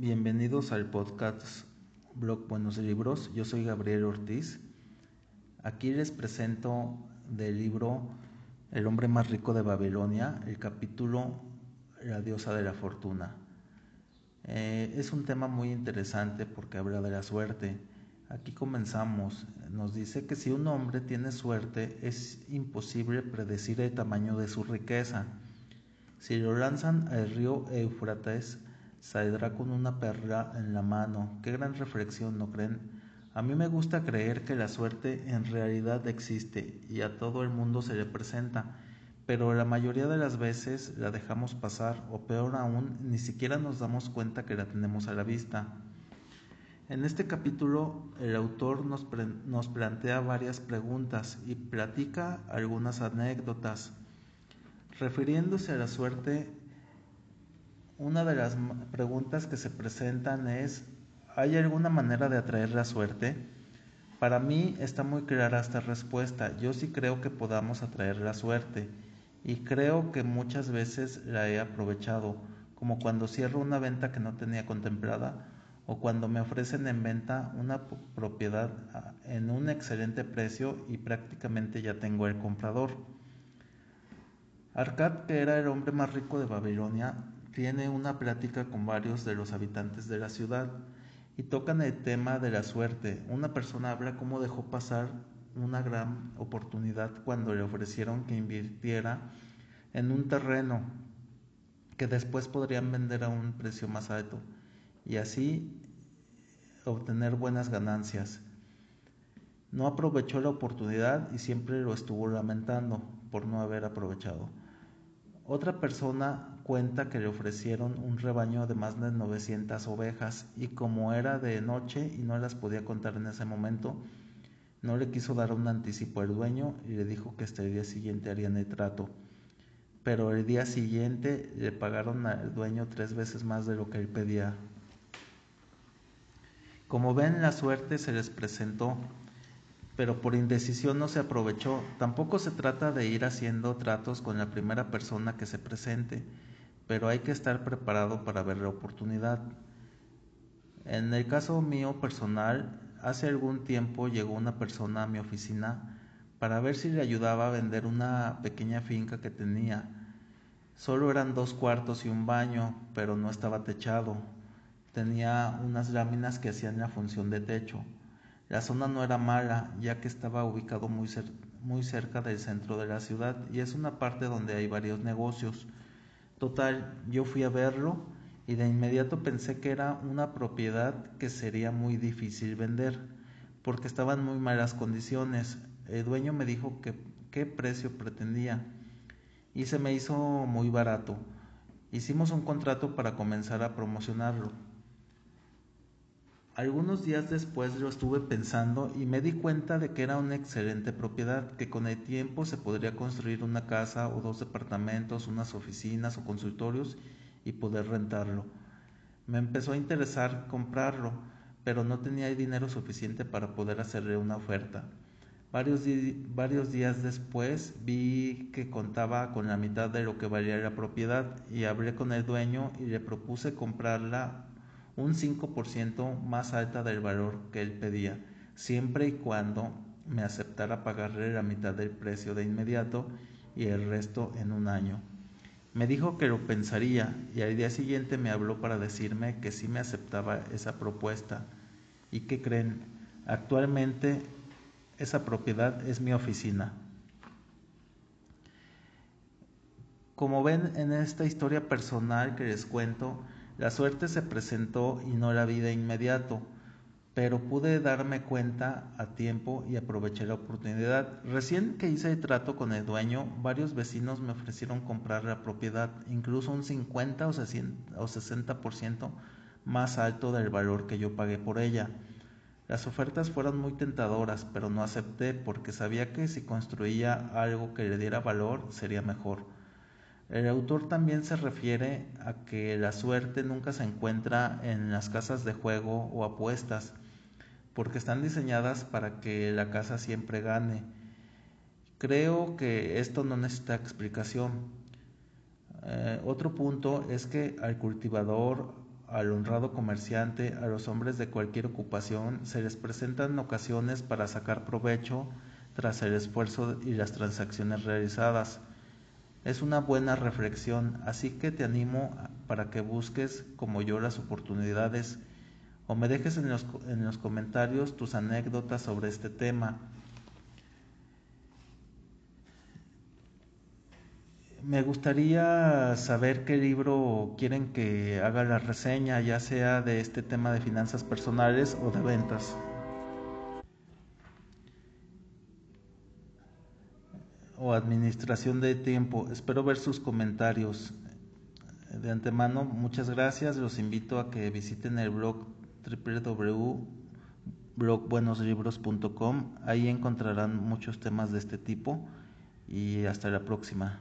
Bienvenidos al podcast Blog Buenos Libros. Yo soy Gabriel Ortiz. Aquí les presento del libro El hombre más rico de Babilonia, el capítulo La diosa de la fortuna. Eh, es un tema muy interesante porque habla de la suerte. Aquí comenzamos. Nos dice que si un hombre tiene suerte es imposible predecir el tamaño de su riqueza. Si lo lanzan al río Éufrates, saldrá con una perla en la mano. Qué gran reflexión, ¿no creen? A mí me gusta creer que la suerte en realidad existe y a todo el mundo se le presenta, pero la mayoría de las veces la dejamos pasar o peor aún, ni siquiera nos damos cuenta que la tenemos a la vista. En este capítulo el autor nos, nos plantea varias preguntas y platica algunas anécdotas. Refiriéndose a la suerte, una de las preguntas que se presentan es, ¿hay alguna manera de atraer la suerte? Para mí está muy clara esta respuesta. Yo sí creo que podamos atraer la suerte y creo que muchas veces la he aprovechado, como cuando cierro una venta que no tenía contemplada o cuando me ofrecen en venta una propiedad ah, en un excelente precio y prácticamente ya tengo el comprador. Arcad, que era el hombre más rico de Babilonia, tiene una plática con varios de los habitantes de la ciudad y tocan el tema de la suerte. Una persona habla cómo dejó pasar una gran oportunidad cuando le ofrecieron que invirtiera en un terreno que después podrían vender a un precio más alto y así obtener buenas ganancias. No aprovechó la oportunidad y siempre lo estuvo lamentando por no haber aprovechado. Otra persona cuenta que le ofrecieron un rebaño de más de 900 ovejas y como era de noche y no las podía contar en ese momento, no le quiso dar un anticipo al dueño y le dijo que este día siguiente harían el trato. Pero el día siguiente le pagaron al dueño tres veces más de lo que él pedía. Como ven, la suerte se les presentó pero por indecisión no se aprovechó. Tampoco se trata de ir haciendo tratos con la primera persona que se presente, pero hay que estar preparado para ver la oportunidad. En el caso mío personal, hace algún tiempo llegó una persona a mi oficina para ver si le ayudaba a vender una pequeña finca que tenía. Solo eran dos cuartos y un baño, pero no estaba techado. Tenía unas láminas que hacían la función de techo. La zona no era mala, ya que estaba ubicado muy, muy cerca del centro de la ciudad y es una parte donde hay varios negocios. Total, yo fui a verlo y de inmediato pensé que era una propiedad que sería muy difícil vender, porque estaba en muy malas condiciones. El dueño me dijo que qué precio pretendía y se me hizo muy barato. Hicimos un contrato para comenzar a promocionarlo. Algunos días después lo estuve pensando y me di cuenta de que era una excelente propiedad, que con el tiempo se podría construir una casa o dos departamentos, unas oficinas o consultorios y poder rentarlo. Me empezó a interesar comprarlo, pero no tenía el dinero suficiente para poder hacerle una oferta. Varios, varios días después vi que contaba con la mitad de lo que valía la propiedad y hablé con el dueño y le propuse comprarla un 5% más alta del valor que él pedía, siempre y cuando me aceptara pagarle la mitad del precio de inmediato y el resto en un año. Me dijo que lo pensaría y al día siguiente me habló para decirme que sí me aceptaba esa propuesta. ¿Y qué creen? Actualmente esa propiedad es mi oficina. Como ven en esta historia personal que les cuento, la suerte se presentó y no la vi de inmediato, pero pude darme cuenta a tiempo y aproveché la oportunidad. Recién que hice el trato con el dueño, varios vecinos me ofrecieron comprar la propiedad, incluso un 50 o 60% más alto del valor que yo pagué por ella. Las ofertas fueron muy tentadoras, pero no acepté porque sabía que si construía algo que le diera valor sería mejor. El autor también se refiere a que la suerte nunca se encuentra en las casas de juego o apuestas, porque están diseñadas para que la casa siempre gane. Creo que esto no necesita explicación. Eh, otro punto es que al cultivador al honrado comerciante, a los hombres de cualquier ocupación, se les presentan ocasiones para sacar provecho tras el esfuerzo y las transacciones realizadas. Es una buena reflexión, así que te animo para que busques como yo las oportunidades o me dejes en los, en los comentarios tus anécdotas sobre este tema. Me gustaría saber qué libro quieren que haga la reseña, ya sea de este tema de finanzas personales o de ventas. O administración de tiempo. Espero ver sus comentarios. De antemano, muchas gracias. Los invito a que visiten el blog www.blogbuenoslibros.com. Ahí encontrarán muchos temas de este tipo y hasta la próxima.